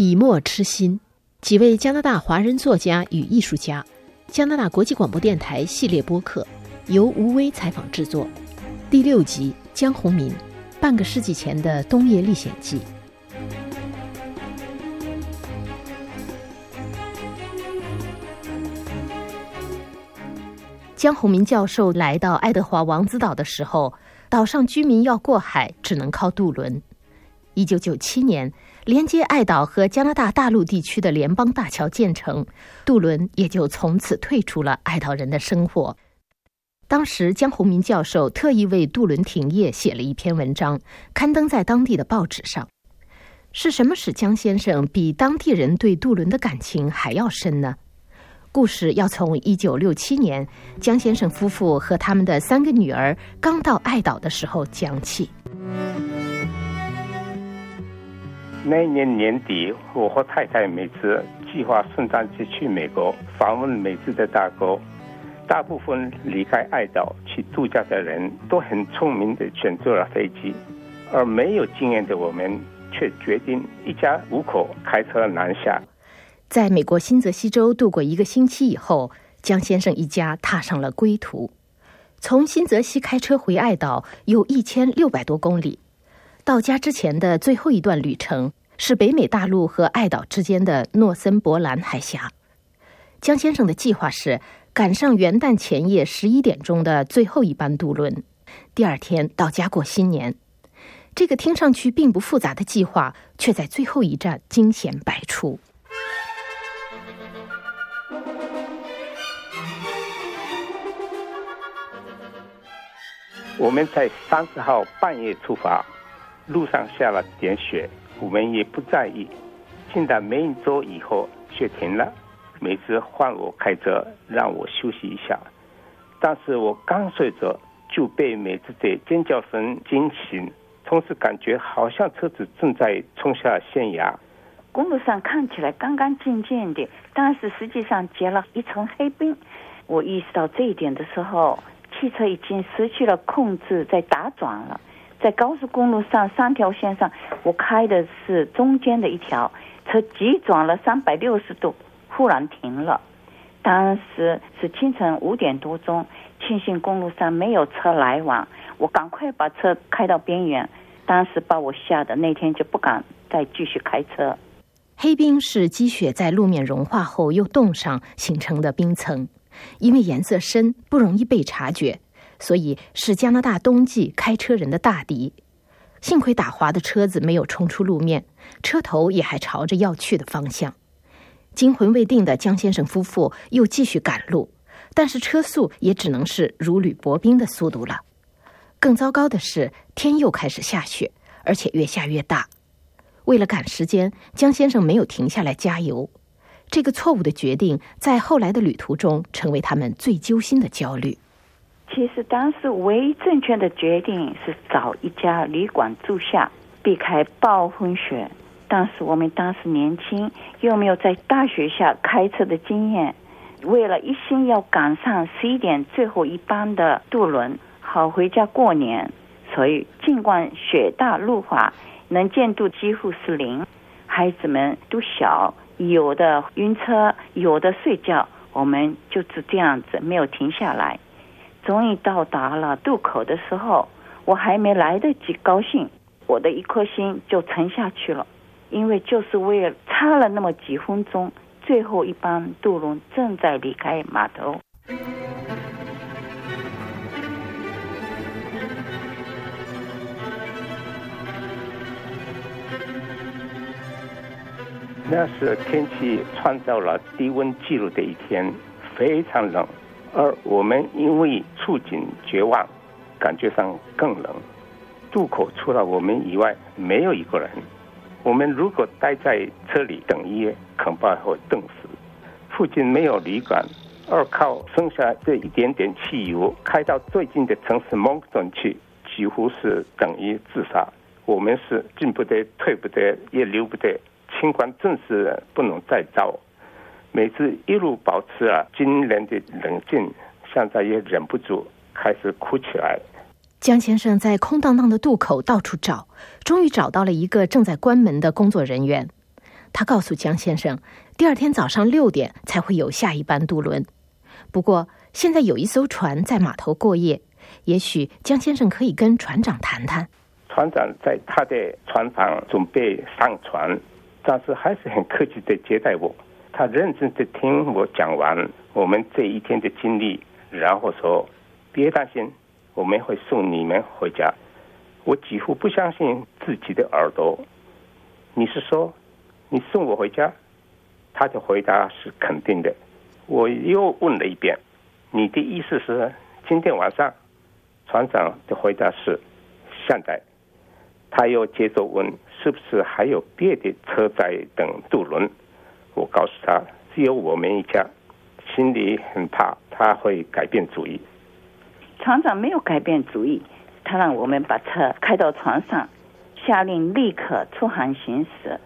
笔墨痴心，几位加拿大华人作家与艺术家，加拿大国际广播电台系列播客，由吴威采访制作。第六集《江宏民：半个世纪前的冬夜历险记》。江宏民教授来到爱德华王子岛的时候，岛上居民要过海只能靠渡轮。一九九七年。连接爱岛和加拿大大陆地区的联邦大桥建成，渡轮也就从此退出了爱岛人的生活。当时，江宏民教授特意为渡轮停业写了一篇文章，刊登在当地的报纸上。是什么使江先生比当地人对渡轮的感情还要深呢？故事要从一九六七年江先生夫妇和他们的三个女儿刚到爱岛的时候讲起。那一年年底，我和太太每次计划圣诞节去美国访问美智的大哥。大部分离开爱岛去度假的人都很聪明的选择了飞机，而没有经验的我们却决定一家五口开车南下。在美国新泽西州度过一个星期以后，江先生一家踏上了归途。从新泽西开车回爱岛有一千六百多公里。到家之前的最后一段旅程是北美大陆和爱岛之间的诺森伯兰海峡。江先生的计划是赶上元旦前夜十一点钟的最后一班渡轮，第二天到家过新年。这个听上去并不复杂的计划，却在最后一站惊险百出。我们在三十号半夜出发。路上下了点雪，我们也不在意。进到梅影洲以后，雪停了。每次换我开车，让我休息一下。但是我刚睡着，就被每次的尖叫声惊醒，同时感觉好像车子正在冲下悬崖。公路上看起来干干净净的，但是实际上结了一层黑冰。我意识到这一点的时候，汽车已经失去了控制，在打转了。在高速公路上三条线上，我开的是中间的一条，车急转了三百六十度，忽然停了。当时是清晨五点多钟，庆幸公路上没有车来往，我赶快把车开到边缘。当时把我吓得那天就不敢再继续开车。黑冰是积雪在路面融化后又冻上形成的冰层，因为颜色深，不容易被察觉。所以是加拿大冬季开车人的大敌。幸亏打滑的车子没有冲出路面，车头也还朝着要去的方向。惊魂未定的江先生夫妇又继续赶路，但是车速也只能是如履薄冰的速度了。更糟糕的是，天又开始下雪，而且越下越大。为了赶时间，江先生没有停下来加油。这个错误的决定，在后来的旅途中成为他们最揪心的焦虑。其实当时唯一正确的决定是找一家旅馆住下，避开暴风雪。但是我们当时年轻，又没有在大雪下开车的经验，为了一心要赶上十一点最后一班的渡轮，好回家过年，所以尽管雪大路滑，能见度几乎是零，孩子们都小，有的晕车，有的睡觉，我们就是这样子没有停下来。终于到达了渡口的时候，我还没来得及高兴，我的一颗心就沉下去了，因为就是为了差了那么几分钟，最后一班渡轮正在离开码头。那是天气创造了低温记录的一天，非常冷。而我们因为处境绝望，感觉上更冷。渡口除了我们以外，没有一个人。我们如果待在车里等一夜，恐怕会冻死。附近没有旅馆，而靠剩下这一点点汽油开到最近的城市蒙顿去，几乎是等于自杀。我们是进不得、退不得、也留不得，情况正是不能再糟。每次一路保持啊惊人的冷静，现在也忍不住开始哭起来。江先生在空荡荡的渡口到处找，终于找到了一个正在关门的工作人员。他告诉江先生，第二天早上六点才会有下一班渡轮。不过现在有一艘船在码头过夜，也许江先生可以跟船长谈谈。船长在他的船房准备上船，但是还是很客气的接待我。他认真的听我讲完我们这一天的经历，然后说：“别担心，我们会送你们回家。”我几乎不相信自己的耳朵。你是说你送我回家？他的回答是肯定的。我又问了一遍：“你的意思是今天晚上？”船长的回答是：“现在。”他又接着问：“是不是还有别的车在等渡轮？”我告诉他：“只有我们一家。”心里很怕他会改变主意。船长没有改变主意，他让我们把车开到船上，下令立刻出航行驶，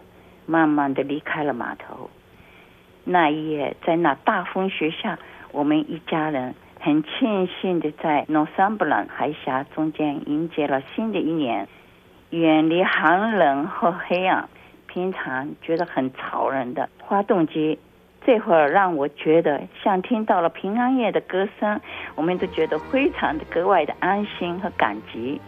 慢慢的离开了码头。那一夜，在那大风雪下，我们一家人很庆幸的在诺桑布朗海峡中间迎接了新的一年。远离寒冷和黑暗，经常觉得很吵人的发动机，这会儿让我觉得像听到了平安夜的歌声，我们都觉得非常的格外的安心和感激。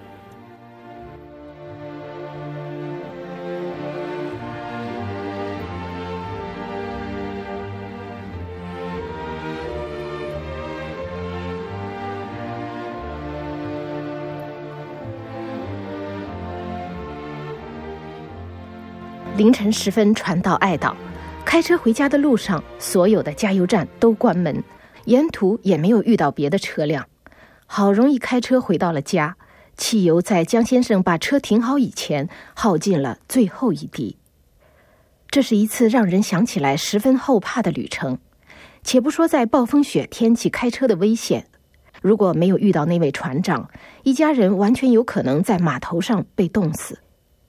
凌晨时分，传到爱岛，开车回家的路上，所有的加油站都关门，沿途也没有遇到别的车辆。好容易开车回到了家，汽油在江先生把车停好以前耗尽了最后一滴。这是一次让人想起来十分后怕的旅程。且不说在暴风雪天气开车的危险，如果没有遇到那位船长，一家人完全有可能在码头上被冻死。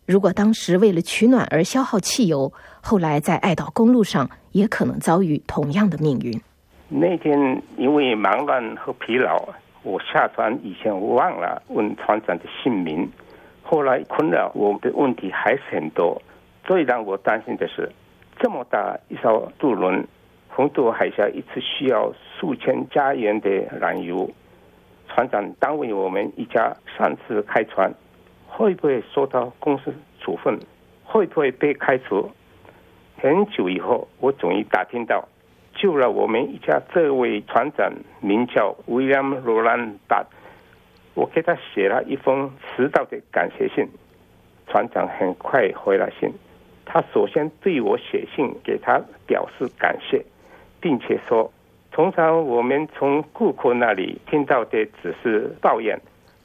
如果当时为了取暖而消耗汽油，后来在爱岛公路上也可能遭遇同样的命运。那天因为忙乱和疲劳，我下船以前忘了问船长的姓名。后来困扰我的问题还是很多。最让我担心的是，这么大一艘渡轮，横渡海峡一次需要数千加元的燃油。船长单位我们一家擅自开船。会不会受到公司处分？会不会被开除？很久以后，我终于打听到，救了我们一家这位船长，名叫威廉·罗兰达。我给他写了一封迟到的感谢信，船长很快回了信。他首先对我写信给他表示感谢，并且说，通常我们从顾客那里听到的只是抱怨。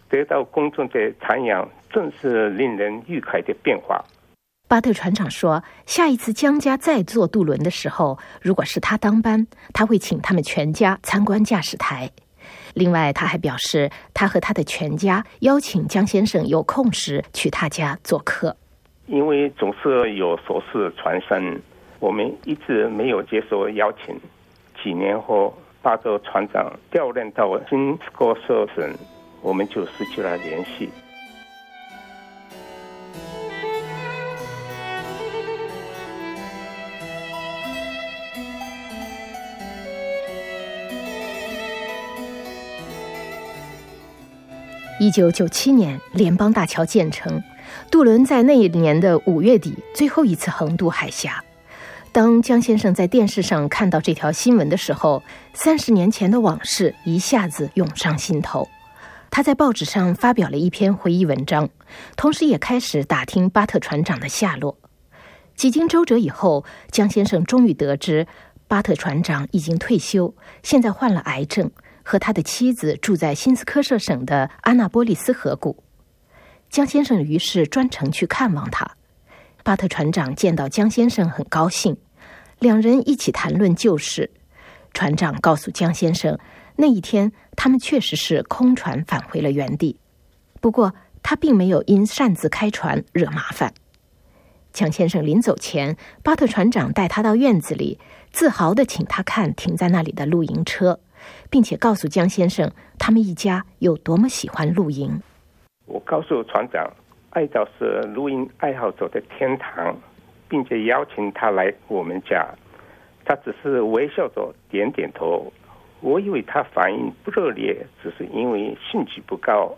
得到公众的赞扬，正是令人愉快的变化。巴特船长说：“下一次江家再坐渡轮的时候，如果是他当班，他会请他们全家参观驾驶台。另外，他还表示，他和他的全家邀请江先生有空时去他家做客。因为总是有琐事缠身，我们一直没有接受邀请。几年后，巴特船长调任到新斯科舍省。”我们就失去了联系。一九九七年，联邦大桥建成，渡轮在那一年的五月底最后一次横渡海峡。当江先生在电视上看到这条新闻的时候，三十年前的往事一下子涌上心头。他在报纸上发表了一篇回忆文章，同时也开始打听巴特船长的下落。几经周折以后，江先生终于得知，巴特船长已经退休，现在患了癌症，和他的妻子住在新斯科舍省的阿纳波利斯河谷。江先生于是专程去看望他。巴特船长见到江先生很高兴，两人一起谈论旧事。船长告诉江先生。那一天，他们确实是空船返回了原地。不过，他并没有因擅自开船惹麻烦。江先生临走前，巴特船长带他到院子里，自豪的请他看停在那里的露营车，并且告诉江先生他们一家有多么喜欢露营。我告诉船长，爱岛是露营爱好者的天堂，并且邀请他来我们家。他只是微笑着点点头。我以为他反应不热烈，只是因为兴趣不高。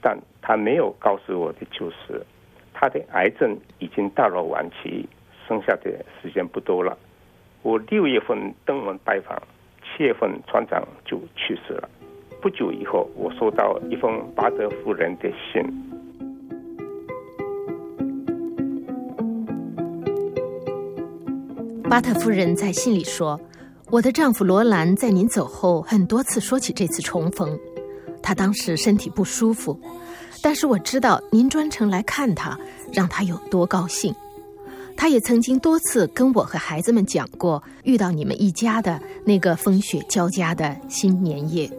但他没有告诉我的就是，他的癌症已经到了晚期，剩下的时间不多了。我六月份登门拜访，七月份船长就去世了。不久以后，我收到一封巴德夫人的信。巴特夫人在信里说：“我的丈夫罗兰在您走后很多次说起这次重逢，他当时身体不舒服，但是我知道您专程来看他，让他有多高兴。他也曾经多次跟我和孩子们讲过遇到你们一家的那个风雪交加的新年夜。”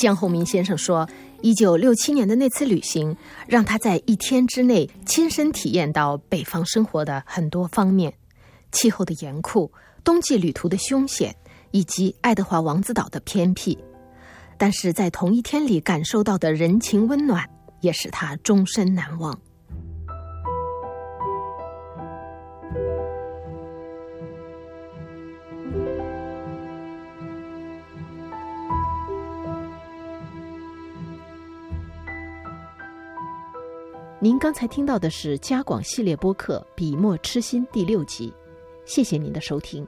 江宏明先生说：“一九六七年的那次旅行，让他在一天之内亲身体验到北方生活的很多方面，气候的严酷，冬季旅途的凶险，以及爱德华王子岛的偏僻。但是在同一天里感受到的人情温暖，也使他终身难忘。”您刚才听到的是《加广系列播客·笔墨痴心》第六集，谢谢您的收听。